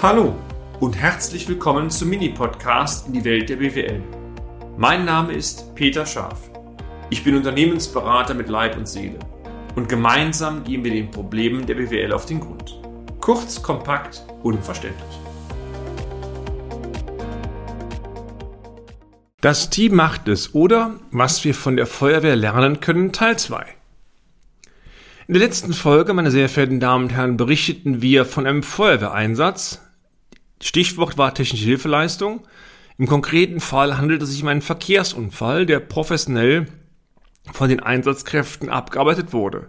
Hallo und herzlich willkommen zum Mini-Podcast in die Welt der BWL. Mein Name ist Peter Scharf. Ich bin Unternehmensberater mit Leib und Seele und gemeinsam gehen wir den Problemen der BWL auf den Grund. Kurz, kompakt, unverständlich. Das Team macht es oder was wir von der Feuerwehr lernen können, Teil 2. In der letzten Folge, meine sehr verehrten Damen und Herren, berichteten wir von einem Feuerwehreinsatz, Stichwort war technische Hilfeleistung. Im konkreten Fall handelt es sich um einen Verkehrsunfall, der professionell von den Einsatzkräften abgearbeitet wurde.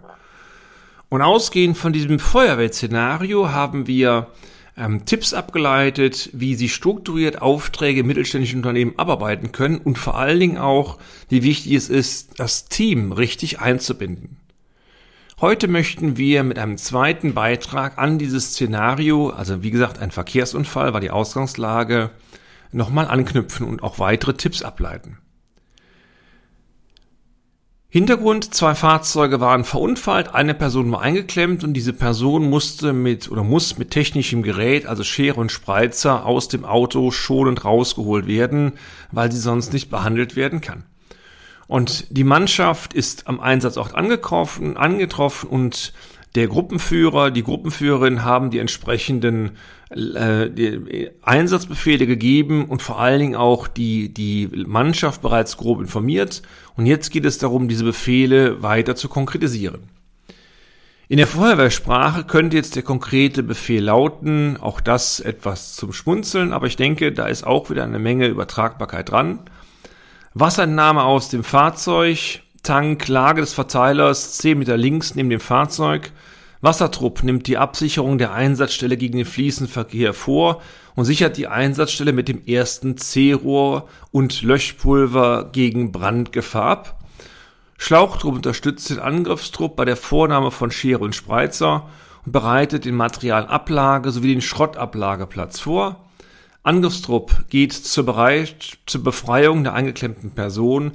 Und ausgehend von diesem Feuerwehrszenario haben wir ähm, Tipps abgeleitet, wie sie strukturiert Aufträge mittelständischen Unternehmen abarbeiten können und vor allen Dingen auch, wie wichtig es ist, das Team richtig einzubinden. Heute möchten wir mit einem zweiten Beitrag an dieses Szenario, also wie gesagt ein Verkehrsunfall war die Ausgangslage, nochmal anknüpfen und auch weitere Tipps ableiten. Hintergrund, zwei Fahrzeuge waren verunfallt, eine Person war eingeklemmt und diese Person musste mit oder muss mit technischem Gerät, also Schere und Spreizer, aus dem Auto schonend rausgeholt werden, weil sie sonst nicht behandelt werden kann. Und die Mannschaft ist am Einsatzort angetroffen, angetroffen und der Gruppenführer, die Gruppenführerin haben die entsprechenden äh, die Einsatzbefehle gegeben und vor allen Dingen auch die, die Mannschaft bereits grob informiert. Und jetzt geht es darum, diese Befehle weiter zu konkretisieren. In der Feuerwehrsprache könnte jetzt der konkrete Befehl lauten, auch das etwas zum Schmunzeln, aber ich denke, da ist auch wieder eine Menge Übertragbarkeit dran. Wasserentnahme aus dem Fahrzeug, Tank, Lage des Verteilers 10 Meter links neben dem Fahrzeug. Wassertrupp nimmt die Absicherung der Einsatzstelle gegen den Fließenverkehr vor und sichert die Einsatzstelle mit dem ersten C-Rohr und Löschpulver gegen Brandgefahr ab. Schlauchtrupp unterstützt den Angriffstrupp bei der Vornahme von Schere und Spreizer und bereitet den Materialablage sowie den Schrottablageplatz vor. Angriffstrupp geht zur, Bereit zur Befreiung der eingeklemmten Person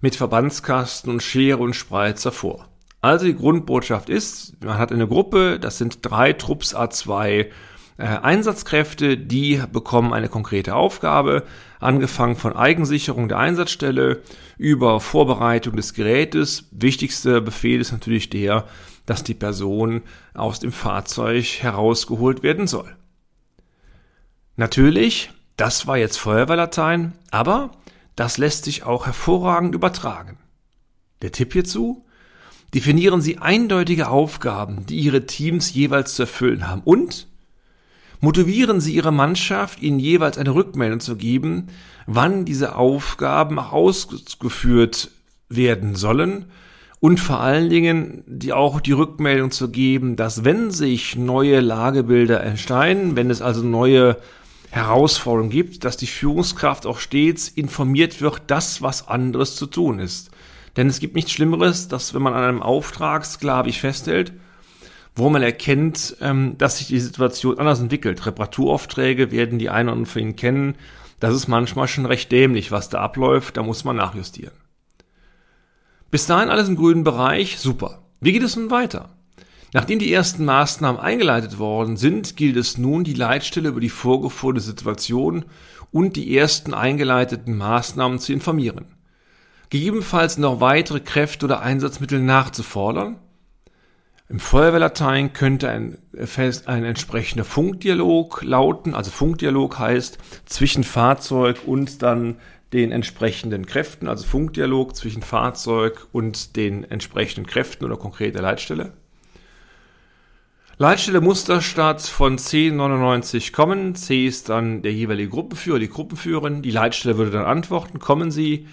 mit Verbandskasten und Schere und Spreizer vor. Also die Grundbotschaft ist, man hat eine Gruppe, das sind drei Trupps A2 äh, Einsatzkräfte, die bekommen eine konkrete Aufgabe, angefangen von Eigensicherung der Einsatzstelle über Vorbereitung des Gerätes. Wichtigster Befehl ist natürlich der, dass die Person aus dem Fahrzeug herausgeholt werden soll. Natürlich, das war jetzt Feuerwehrlatein, aber das lässt sich auch hervorragend übertragen. Der Tipp hierzu? Definieren Sie eindeutige Aufgaben, die Ihre Teams jeweils zu erfüllen haben und motivieren Sie Ihre Mannschaft, Ihnen jeweils eine Rückmeldung zu geben, wann diese Aufgaben ausgeführt werden sollen und vor allen Dingen die auch die Rückmeldung zu geben, dass wenn sich neue Lagebilder entstehen, wenn es also neue Herausforderung gibt, dass die Führungskraft auch stets informiert wird, das, was anderes zu tun ist. Denn es gibt nichts Schlimmeres, dass wenn man an einem Auftrag sklavig festhält, wo man erkennt, ähm, dass sich die Situation anders entwickelt. Reparaturaufträge werden die einen anderen von Ihnen kennen. Das ist manchmal schon recht dämlich, was da abläuft. Da muss man nachjustieren. Bis dahin alles im grünen Bereich. Super. Wie geht es nun weiter? Nachdem die ersten Maßnahmen eingeleitet worden sind, gilt es nun, die Leitstelle über die vorgefuhrte Situation und die ersten eingeleiteten Maßnahmen zu informieren. Gegebenenfalls noch weitere Kräfte oder Einsatzmittel nachzufordern. Im Feuerwehrlatein könnte ein, ein entsprechender Funkdialog lauten, also Funkdialog heißt zwischen Fahrzeug und dann den entsprechenden Kräften, also Funkdialog zwischen Fahrzeug und den entsprechenden Kräften oder konkreter Leitstelle. Leitstelle Musterstadt von C99 kommen. C ist dann der jeweilige Gruppenführer, die Gruppenführerin. Die Leitstelle würde dann antworten, kommen Sie.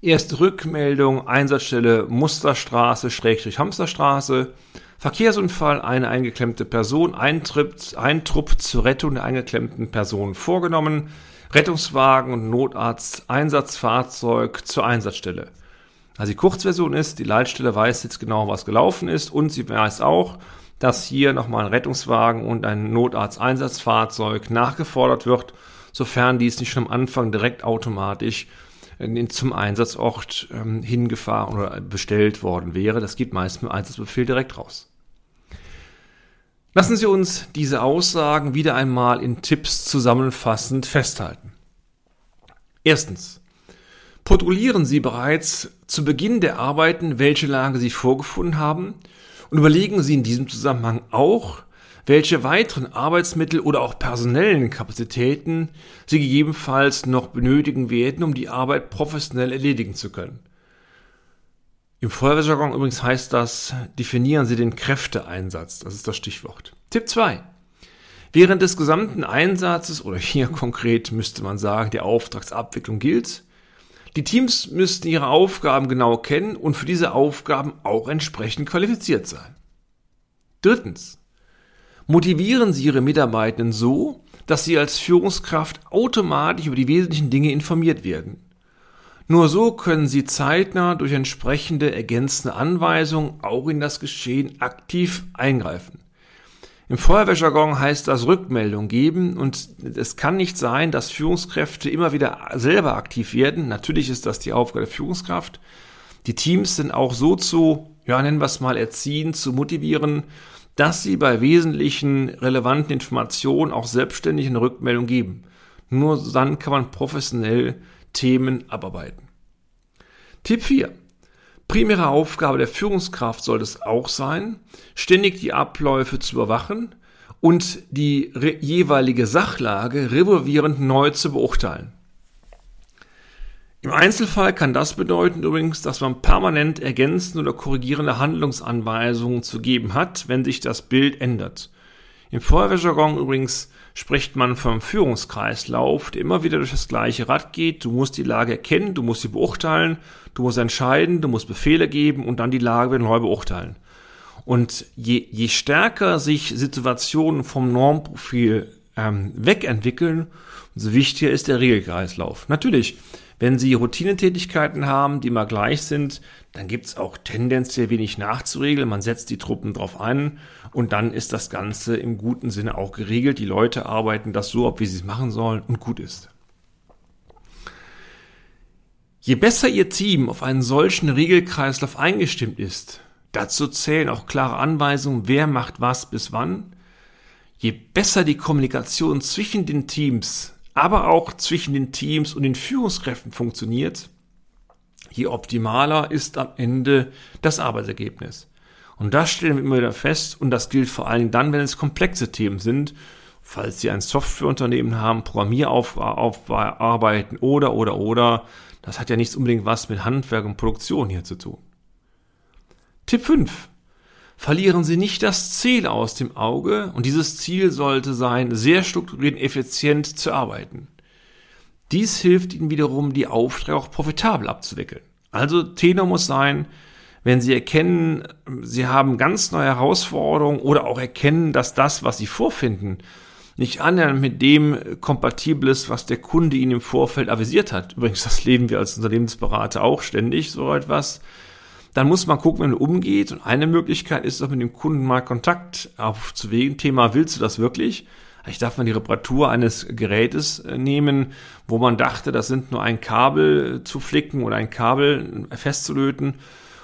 Erste Rückmeldung, Einsatzstelle Musterstraße, Schrägstrich Hamsterstraße. Verkehrsunfall, eine eingeklemmte Person, Eintritt, ein Trupp zur Rettung der eingeklemmten Person vorgenommen. Rettungswagen und Notarzt, Einsatzfahrzeug zur Einsatzstelle. Also die Kurzversion ist, die Leitstelle weiß jetzt genau, was gelaufen ist und sie weiß auch, dass hier nochmal ein Rettungswagen und ein Notarzteinsatzfahrzeug nachgefordert wird, sofern dies nicht schon am Anfang direkt automatisch zum Einsatzort ähm, hingefahren oder bestellt worden wäre. Das geht meist mit Einsatzbefehl direkt raus. Lassen Sie uns diese Aussagen wieder einmal in Tipps zusammenfassend festhalten. Erstens. Protokollieren Sie bereits zu Beginn der Arbeiten, welche Lage Sie vorgefunden haben und überlegen Sie in diesem Zusammenhang auch, welche weiteren Arbeitsmittel oder auch personellen Kapazitäten Sie gegebenenfalls noch benötigen werden, um die Arbeit professionell erledigen zu können. Im Feuerwehrjargon übrigens heißt das, definieren Sie den Kräfteeinsatz. Das ist das Stichwort. Tipp 2. Während des gesamten Einsatzes oder hier konkret müsste man sagen, der Auftragsabwicklung gilt, die Teams müssten ihre Aufgaben genau kennen und für diese Aufgaben auch entsprechend qualifiziert sein. Drittens. Motivieren Sie Ihre Mitarbeitenden so, dass sie als Führungskraft automatisch über die wesentlichen Dinge informiert werden. Nur so können Sie zeitnah durch entsprechende ergänzende Anweisungen auch in das Geschehen aktiv eingreifen. Im Feuerwehrjargon heißt das Rückmeldung geben und es kann nicht sein, dass Führungskräfte immer wieder selber aktiv werden. Natürlich ist das die Aufgabe der Führungskraft. Die Teams sind auch so zu, ja, nennen wir es mal erziehen, zu motivieren, dass sie bei wesentlichen relevanten Informationen auch selbstständig eine Rückmeldung geben. Nur dann kann man professionell Themen abarbeiten. Tipp 4. Primäre Aufgabe der Führungskraft soll es auch sein, ständig die Abläufe zu überwachen und die jeweilige Sachlage revolvierend neu zu beurteilen. Im Einzelfall kann das bedeuten übrigens, dass man permanent ergänzende oder korrigierende Handlungsanweisungen zu geben hat, wenn sich das Bild ändert. Im Feuerwehrjargon übrigens spricht man vom Führungskreislauf, der immer wieder durch das gleiche Rad geht. Du musst die Lage erkennen, du musst sie beurteilen, du musst entscheiden, du musst Befehle geben und dann die Lage wieder neu beurteilen. Und je, je stärker sich Situationen vom Normprofil ähm, wegentwickeln, umso wichtiger ist der Regelkreislauf. Natürlich, wenn Sie Routinetätigkeiten haben, die mal gleich sind, dann gibt es auch tendenziell wenig nachzuregeln. Man setzt die Truppen drauf ein und dann ist das Ganze im guten Sinne auch geregelt. Die Leute arbeiten das so ab, wie sie es machen sollen und gut ist. Je besser Ihr Team auf einen solchen Regelkreislauf eingestimmt ist, dazu zählen auch klare Anweisungen, wer macht was bis wann, je besser die Kommunikation zwischen den Teams aber auch zwischen den Teams und den Führungskräften funktioniert, je optimaler ist am Ende das Arbeitsergebnis. Und das stellen wir immer wieder fest und das gilt vor allem dann, wenn es komplexe Themen sind, falls Sie ein Softwareunternehmen haben, Programmieraufarbeiten oder, oder, oder. Das hat ja nichts unbedingt was mit Handwerk und Produktion hier zu tun. Tipp 5. Verlieren Sie nicht das Ziel aus dem Auge und dieses Ziel sollte sein, sehr strukturiert und effizient zu arbeiten. Dies hilft Ihnen wiederum, die Aufträge auch profitabel abzuwickeln. Also Tenor muss sein, wenn Sie erkennen, Sie haben ganz neue Herausforderungen oder auch erkennen, dass das, was Sie vorfinden, nicht annähernd mit dem kompatibel ist, was der Kunde Ihnen im Vorfeld avisiert hat. Übrigens, das leben wir als Unternehmensberater auch ständig, so etwas dann muss man gucken, wie man umgeht. Und eine Möglichkeit ist auch mit dem Kunden mal Kontakt aufzuwägen. Thema, willst du das wirklich? Ich darf mal die Reparatur eines Gerätes äh, nehmen, wo man dachte, das sind nur ein Kabel zu flicken oder ein Kabel festzulöten.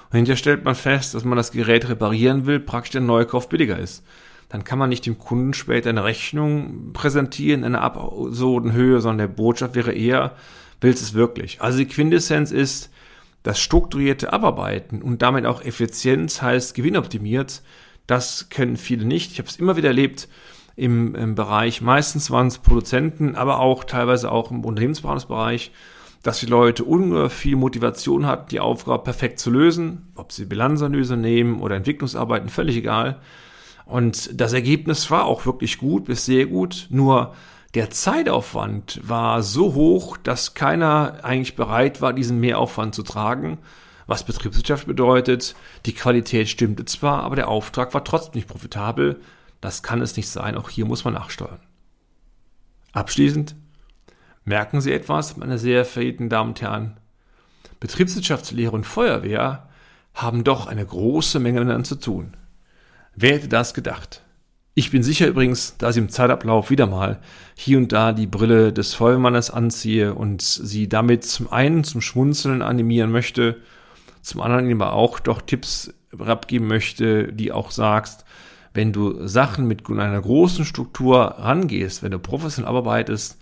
Und hinterher stellt man fest, dass man das Gerät reparieren will, praktisch der Neukauf billiger ist. Dann kann man nicht dem Kunden später eine Rechnung präsentieren in einer absurden Höhe, sondern der Botschaft wäre eher, willst du es wirklich? Also die Quintessenz ist, das strukturierte Abarbeiten und damit auch Effizienz heißt gewinnoptimiert, das kennen viele nicht. Ich habe es immer wieder erlebt im, im Bereich, meistens waren es Produzenten, aber auch teilweise auch im Unternehmensberatungsbereich, dass die Leute ungeheuer viel Motivation hatten, die Aufgabe perfekt zu lösen, ob sie Bilanzanalyse nehmen oder Entwicklungsarbeiten, völlig egal. Und das Ergebnis war auch wirklich gut bis sehr gut, nur der Zeitaufwand war so hoch, dass keiner eigentlich bereit war, diesen Mehraufwand zu tragen. Was Betriebswirtschaft bedeutet, die Qualität stimmte zwar, aber der Auftrag war trotzdem nicht profitabel. Das kann es nicht sein, auch hier muss man nachsteuern. Abschließend, merken Sie etwas, meine sehr verehrten Damen und Herren? Betriebswirtschaftslehre und Feuerwehr haben doch eine große Menge miteinander zu tun. Wer hätte das gedacht? Ich bin sicher übrigens, dass ich im Zeitablauf wieder mal hier und da die Brille des Feuermannes anziehe und sie damit zum einen zum Schmunzeln animieren möchte, zum anderen aber auch doch Tipps abgeben möchte, die auch sagst, wenn du Sachen mit einer großen Struktur rangehst, wenn du professionell arbeitest,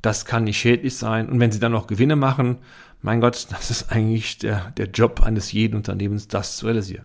das kann nicht schädlich sein. Und wenn sie dann noch Gewinne machen, mein Gott, das ist eigentlich der, der Job eines jeden Unternehmens, das zu realisieren.